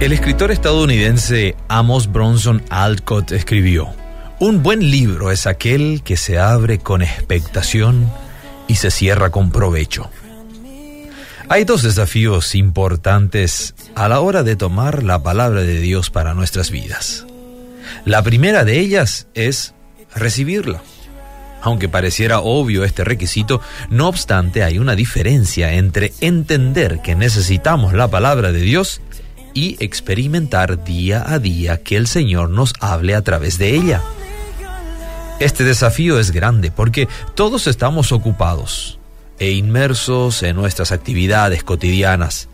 El escritor estadounidense Amos Bronson Alcott escribió, Un buen libro es aquel que se abre con expectación y se cierra con provecho. Hay dos desafíos importantes a la hora de tomar la palabra de Dios para nuestras vidas. La primera de ellas es recibirla. Aunque pareciera obvio este requisito, no obstante hay una diferencia entre entender que necesitamos la palabra de Dios y experimentar día a día que el Señor nos hable a través de ella. Este desafío es grande porque todos estamos ocupados e inmersos en nuestras actividades cotidianas.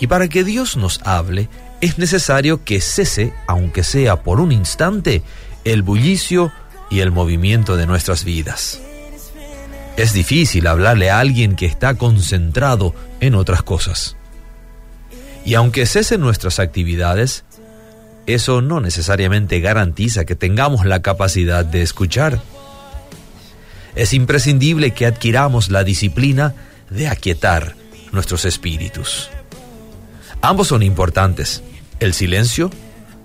Y para que Dios nos hable, es necesario que cese, aunque sea por un instante, el bullicio y el movimiento de nuestras vidas. Es difícil hablarle a alguien que está concentrado en otras cosas. Y aunque cesen nuestras actividades, eso no necesariamente garantiza que tengamos la capacidad de escuchar. Es imprescindible que adquiramos la disciplina de aquietar nuestros espíritus. Ambos son importantes, el silencio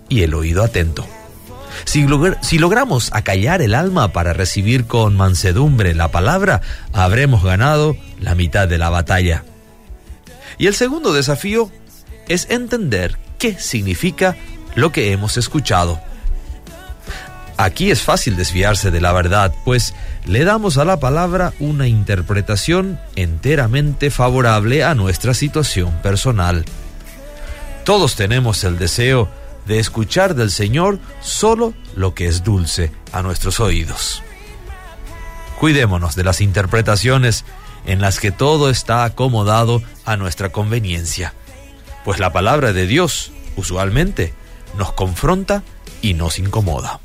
y el oído atento. Si, logramos acallar el alma para recibir con mansedumbre la palabra, habremos ganado la mitad de la batalla. Y el segundo desafío es entender qué significa lo que hemos escuchado. Aquí es fácil desviarse de la verdad, pues le damos a la palabra una interpretación enteramente favorable a nuestra situación personal. Todos tenemos el deseo de escuchar del Señor solo lo que es dulce a nuestros oídos. Cuidémonos de las interpretaciones en las que todo está acomodado a nuestra conveniencia pues la palabra de Dios usualmente nos confronta y nos incomoda.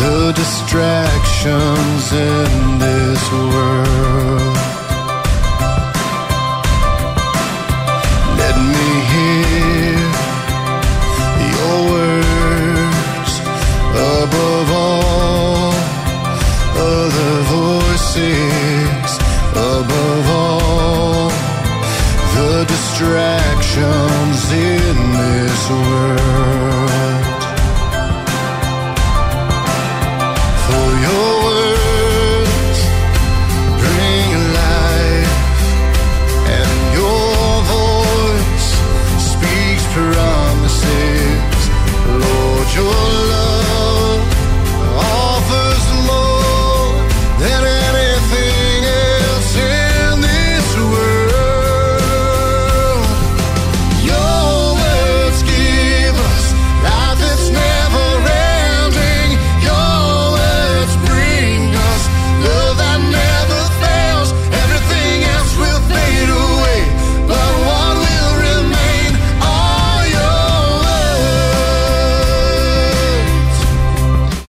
The distractions in this world. Let me hear your words above all other voices, above in this world.